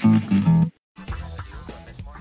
Mm-hmm.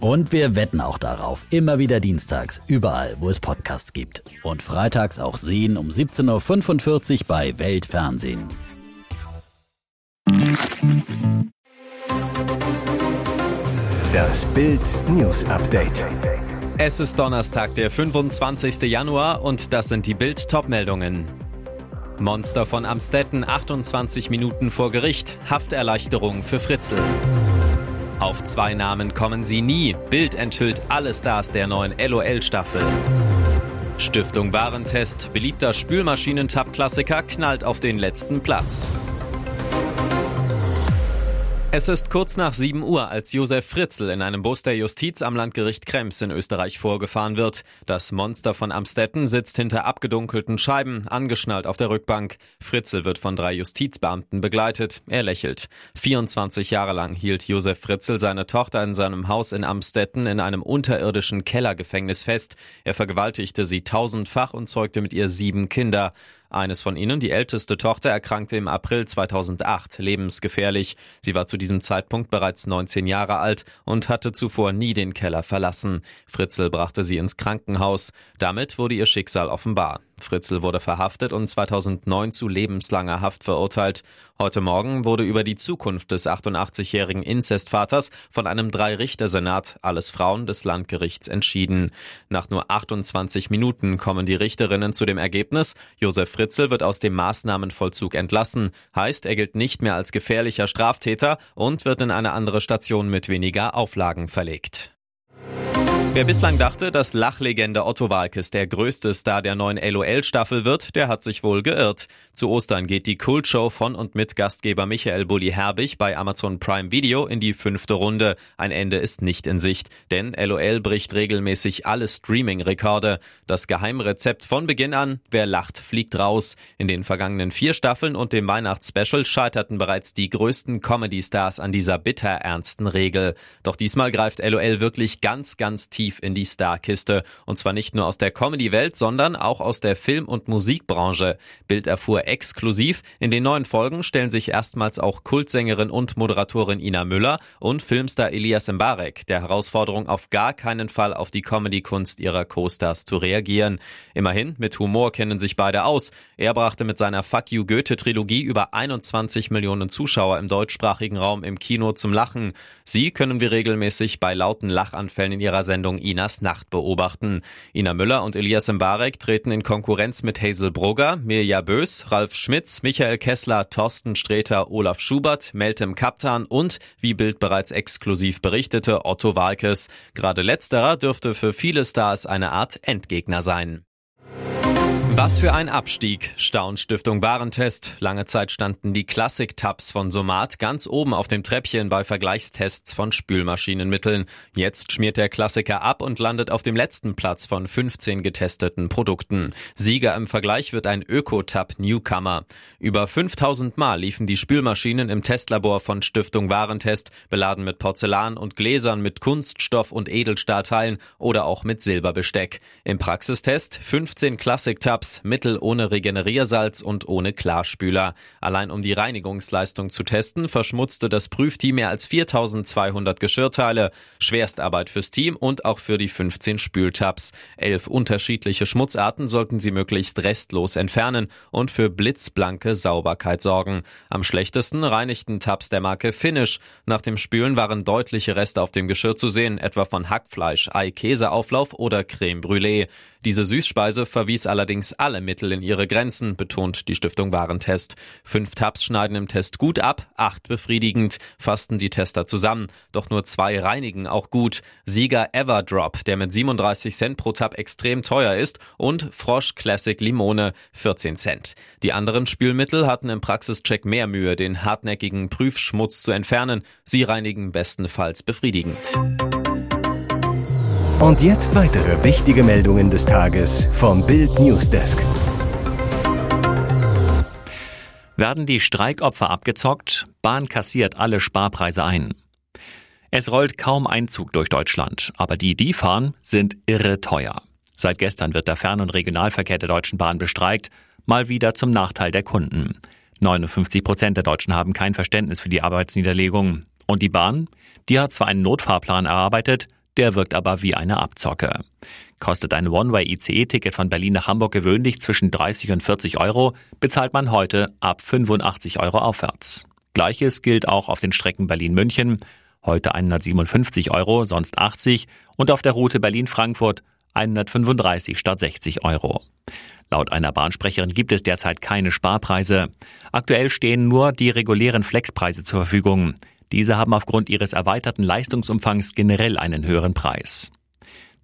Und wir wetten auch darauf. Immer wieder dienstags, überall, wo es Podcasts gibt. Und freitags auch sehen um 17.45 Uhr bei Weltfernsehen. Das Bild News Update. Es ist Donnerstag, der 25. Januar und das sind die Bild Topmeldungen. Monster von Amstetten 28 Minuten vor Gericht. Hafterleichterung für Fritzl. Auf zwei Namen kommen sie nie. Bild enthüllt alle Stars der neuen LOL-Staffel. Stiftung Warentest, beliebter Spülmaschinentab-Klassiker knallt auf den letzten Platz. Es ist kurz nach 7 Uhr, als Josef Fritzl in einem Bus der Justiz am Landgericht Krems in Österreich vorgefahren wird. Das Monster von Amstetten sitzt hinter abgedunkelten Scheiben, angeschnallt auf der Rückbank. Fritzl wird von drei Justizbeamten begleitet. Er lächelt. 24 Jahre lang hielt Josef Fritzl seine Tochter in seinem Haus in Amstetten in einem unterirdischen Kellergefängnis fest. Er vergewaltigte sie tausendfach und zeugte mit ihr sieben Kinder. Eines von ihnen, die älteste Tochter, erkrankte im April 2008 lebensgefährlich. Sie war zu diesem Zeitpunkt bereits 19 Jahre alt und hatte zuvor nie den Keller verlassen. Fritzl brachte sie ins Krankenhaus. Damit wurde ihr Schicksal offenbar. Fritzl wurde verhaftet und 2009 zu lebenslanger Haft verurteilt. Heute Morgen wurde über die Zukunft des 88-jährigen Inzestvaters von einem Drei-Richter-Senat, alles Frauen des Landgerichts, entschieden. Nach nur 28 Minuten kommen die Richterinnen zu dem Ergebnis, Josef Fritzl wird aus dem Maßnahmenvollzug entlassen, heißt, er gilt nicht mehr als gefährlicher Straftäter und wird in eine andere Station mit weniger Auflagen verlegt. Wer bislang dachte, dass Lachlegende Otto Walkes der größte Star der neuen LOL-Staffel wird, der hat sich wohl geirrt. Zu Ostern geht die Kultshow von und mit Gastgeber Michael Bulli Herbig bei Amazon Prime Video in die fünfte Runde. Ein Ende ist nicht in Sicht, denn LOL bricht regelmäßig alle Streaming-Rekorde. Das Geheimrezept von Beginn an, wer lacht, fliegt raus. In den vergangenen vier Staffeln und dem Weihnachtsspecial scheiterten bereits die größten Comedy-Stars an dieser bitter ernsten Regel. Doch diesmal greift LOL wirklich ganz, ganz tief tief in die Starkiste. Und zwar nicht nur aus der Comedy-Welt, sondern auch aus der Film- und Musikbranche. Bild erfuhr exklusiv, in den neuen Folgen stellen sich erstmals auch Kultsängerin und Moderatorin Ina Müller und Filmstar Elias Mbarek der Herausforderung auf gar keinen Fall auf die Comedy-Kunst ihrer Co-Stars zu reagieren. Immerhin, mit Humor kennen sich beide aus. Er brachte mit seiner Fuck You Goethe-Trilogie über 21 Millionen Zuschauer im deutschsprachigen Raum im Kino zum Lachen. Sie können wir regelmäßig bei lauten Lachanfällen in ihrer Sendung Sendung Inas Nacht beobachten. Ina Müller und Elias Mbarek treten in Konkurrenz mit Hazel Brugger, Mirja Bös, Ralf Schmitz, Michael Kessler, Thorsten Sträter, Olaf Schubert, Meltem Kaptan und, wie Bild bereits exklusiv berichtete, Otto Walkes. Gerade letzterer dürfte für viele Stars eine Art Endgegner sein. Was für ein Abstieg. Staunstiftung Warentest. Lange Zeit standen die Classic-Tabs von Somat ganz oben auf dem Treppchen bei Vergleichstests von Spülmaschinenmitteln. Jetzt schmiert der Klassiker ab und landet auf dem letzten Platz von 15 getesteten Produkten. Sieger im Vergleich wird ein Öko-Tab Newcomer. Über 5000 Mal liefen die Spülmaschinen im Testlabor von Stiftung Warentest, beladen mit Porzellan und Gläsern, mit Kunststoff und Edelstahlteilen oder auch mit Silberbesteck. Im Praxistest 15 Classic-Tabs Mittel ohne Regeneriersalz und ohne Klarspüler. Allein um die Reinigungsleistung zu testen, verschmutzte das Prüfteam mehr als 4200 Geschirrteile. Schwerstarbeit fürs Team und auch für die 15 Spültabs. Elf unterschiedliche Schmutzarten sollten sie möglichst restlos entfernen und für blitzblanke Sauberkeit sorgen. Am schlechtesten reinigten Tabs der Marke Finish. Nach dem Spülen waren deutliche Reste auf dem Geschirr zu sehen, etwa von Hackfleisch, Ei-Käseauflauf oder Creme Brûlée. Diese Süßspeise verwies allerdings alle Mittel in ihre Grenzen, betont die Stiftung Warentest. Fünf Tabs schneiden im Test gut ab, acht befriedigend, fassten die Tester zusammen. Doch nur zwei reinigen auch gut. Sieger Everdrop, der mit 37 Cent pro Tab extrem teuer ist, und Frosch Classic Limone 14 Cent. Die anderen Spülmittel hatten im Praxischeck mehr Mühe, den hartnäckigen Prüfschmutz zu entfernen. Sie reinigen bestenfalls befriedigend. Und jetzt weitere wichtige Meldungen des Tages vom Bild Newsdesk. Werden die Streikopfer abgezockt? Bahn kassiert alle Sparpreise ein. Es rollt kaum Einzug durch Deutschland, aber die, die fahren, sind irre teuer. Seit gestern wird der Fern- und Regionalverkehr der Deutschen Bahn bestreikt, mal wieder zum Nachteil der Kunden. 59 Prozent der Deutschen haben kein Verständnis für die Arbeitsniederlegung. Und die Bahn? Die hat zwar einen Notfahrplan erarbeitet, der wirkt aber wie eine Abzocke. Kostet ein One-Way-ICE-Ticket von Berlin nach Hamburg gewöhnlich zwischen 30 und 40 Euro, bezahlt man heute ab 85 Euro aufwärts. Gleiches gilt auch auf den Strecken Berlin-München, heute 157 Euro, sonst 80 und auf der Route Berlin-Frankfurt 135 statt 60 Euro. Laut einer Bahnsprecherin gibt es derzeit keine Sparpreise. Aktuell stehen nur die regulären Flexpreise zur Verfügung. Diese haben aufgrund ihres erweiterten Leistungsumfangs generell einen höheren Preis.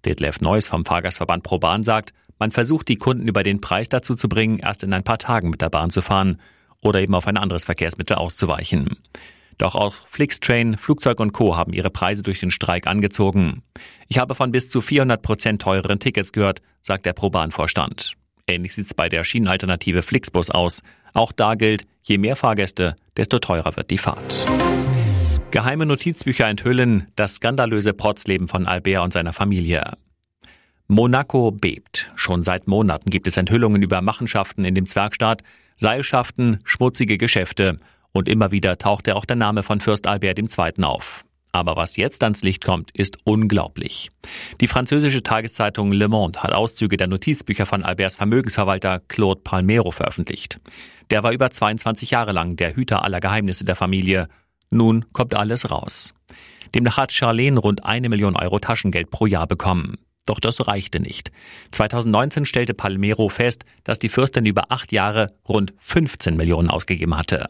Detlef Neuss vom Fahrgastverband ProBahn sagt, man versucht die Kunden über den Preis dazu zu bringen, erst in ein paar Tagen mit der Bahn zu fahren oder eben auf ein anderes Verkehrsmittel auszuweichen. Doch auch Flixtrain, Flugzeug und Co. haben ihre Preise durch den Streik angezogen. Ich habe von bis zu 400 Prozent teureren Tickets gehört, sagt der ProBahn-Vorstand. Ähnlich sieht's bei der Schienenalternative Flixbus aus. Auch da gilt, je mehr Fahrgäste, desto teurer wird die Fahrt. Geheime Notizbücher enthüllen das skandalöse Protzleben von Albert und seiner Familie. Monaco bebt. Schon seit Monaten gibt es Enthüllungen über Machenschaften in dem Zwergstaat, Seilschaften, schmutzige Geschäfte und immer wieder tauchte auch der Name von Fürst Albert II. auf. Aber was jetzt ans Licht kommt, ist unglaublich. Die französische Tageszeitung Le Monde hat Auszüge der Notizbücher von Alberts Vermögensverwalter Claude Palmero veröffentlicht. Der war über 22 Jahre lang der Hüter aller Geheimnisse der Familie nun kommt alles raus. Demnach hat Charlene rund eine Million Euro Taschengeld pro Jahr bekommen. Doch das reichte nicht. 2019 stellte Palmero fest, dass die Fürstin über acht Jahre rund 15 Millionen ausgegeben hatte.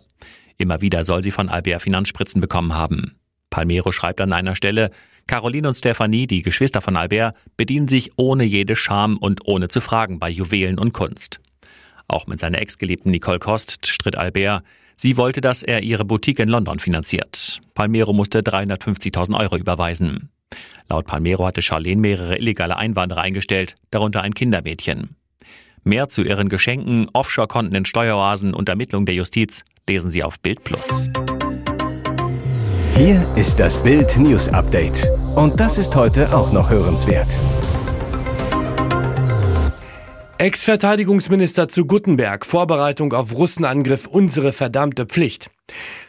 Immer wieder soll sie von Albert Finanzspritzen bekommen haben. Palmero schreibt an einer Stelle, Caroline und Stephanie, die Geschwister von Albert, bedienen sich ohne jede Scham und ohne zu fragen bei Juwelen und Kunst. Auch mit seiner Ex-Geliebten Nicole Kost stritt Albert, Sie wollte, dass er ihre Boutique in London finanziert. Palmero musste 350.000 Euro überweisen. Laut Palmero hatte Charlene mehrere illegale Einwanderer eingestellt, darunter ein Kindermädchen. Mehr zu ihren Geschenken, Offshore-Konten in Steueroasen und Ermittlungen der Justiz lesen Sie auf Bild. Hier ist das Bild News Update. Und das ist heute auch noch hörenswert. Ex-Verteidigungsminister zu Guttenberg, Vorbereitung auf Russenangriff unsere verdammte Pflicht.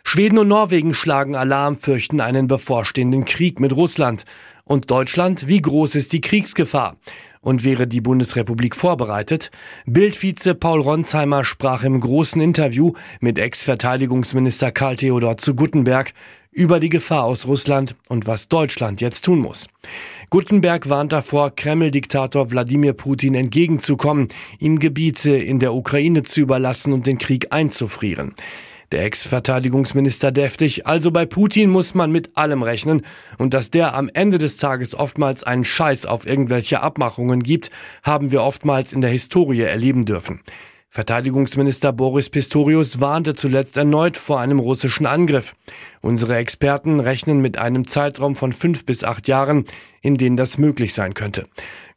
Schweden und Norwegen schlagen Alarm, fürchten einen bevorstehenden Krieg mit Russland. Und Deutschland, wie groß ist die Kriegsgefahr? Und wäre die Bundesrepublik vorbereitet? Bildvize Paul Ronsheimer sprach im großen Interview mit Ex-Verteidigungsminister Karl Theodor zu Guttenberg über die Gefahr aus Russland und was Deutschland jetzt tun muss. Gutenberg warnt davor, Kreml-Diktator Wladimir Putin entgegenzukommen, ihm Gebiete in der Ukraine zu überlassen und den Krieg einzufrieren. Der Ex-Verteidigungsminister deftig, also bei Putin muss man mit allem rechnen und dass der am Ende des Tages oftmals einen Scheiß auf irgendwelche Abmachungen gibt, haben wir oftmals in der Historie erleben dürfen. Verteidigungsminister Boris Pistorius warnte zuletzt erneut vor einem russischen Angriff. Unsere Experten rechnen mit einem Zeitraum von fünf bis acht Jahren, in denen das möglich sein könnte.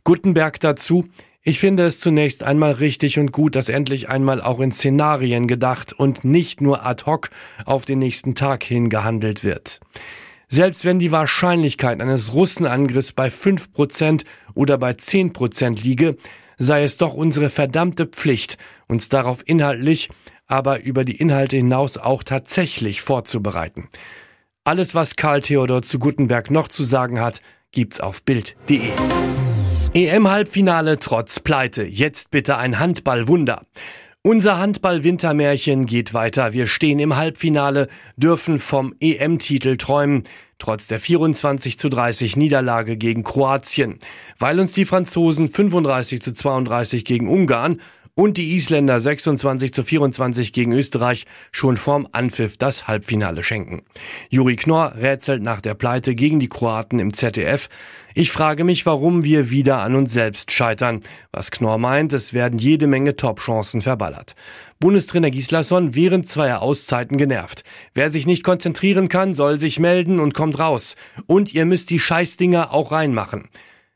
Gutenberg dazu, ich finde es zunächst einmal richtig und gut, dass endlich einmal auch in Szenarien gedacht und nicht nur ad hoc auf den nächsten Tag hin gehandelt wird. Selbst wenn die Wahrscheinlichkeit eines Russenangriffs bei fünf Prozent oder bei zehn Prozent liege, sei es doch unsere verdammte Pflicht, uns darauf inhaltlich, aber über die Inhalte hinaus auch tatsächlich vorzubereiten. Alles, was Karl Theodor zu Gutenberg noch zu sagen hat, gibt's auf Bild.de. EM-Halbfinale trotz Pleite. Jetzt bitte ein Handballwunder. Unser Handball-Wintermärchen geht weiter. Wir stehen im Halbfinale, dürfen vom EM-Titel träumen, trotz der 24 zu 30 Niederlage gegen Kroatien. Weil uns die Franzosen 35 zu 32 gegen Ungarn und die Isländer 26 zu 24 gegen Österreich schon vorm Anpfiff das Halbfinale schenken. Juri Knorr rätselt nach der Pleite gegen die Kroaten im ZDF. Ich frage mich, warum wir wieder an uns selbst scheitern. Was Knorr meint, es werden jede Menge Top-Chancen verballert. Bundestrainer Gislason während zweier Auszeiten genervt. Wer sich nicht konzentrieren kann, soll sich melden und kommt raus. Und ihr müsst die Scheißdinger auch reinmachen.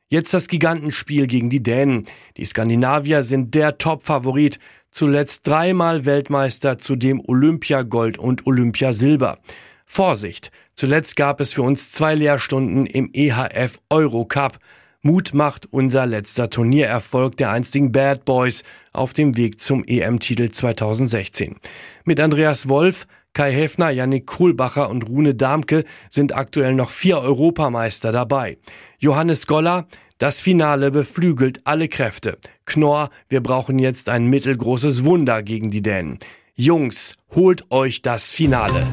Jetzt das Gigantenspiel gegen die Dänen. Die Skandinavier sind der Top-Favorit. Zuletzt dreimal Weltmeister, zudem Olympiagold und Olympiasilber. Vorsicht! Zuletzt gab es für uns zwei Lehrstunden im EHF Eurocup. Mut macht unser letzter Turniererfolg der einstigen Bad Boys auf dem Weg zum EM-Titel 2016. Mit Andreas Wolf, Kai Häfner, Yannick Kohlbacher und Rune Damke sind aktuell noch vier Europameister dabei. Johannes Goller, das Finale beflügelt alle Kräfte. Knorr, wir brauchen jetzt ein mittelgroßes Wunder gegen die Dänen. Jungs, holt euch das Finale.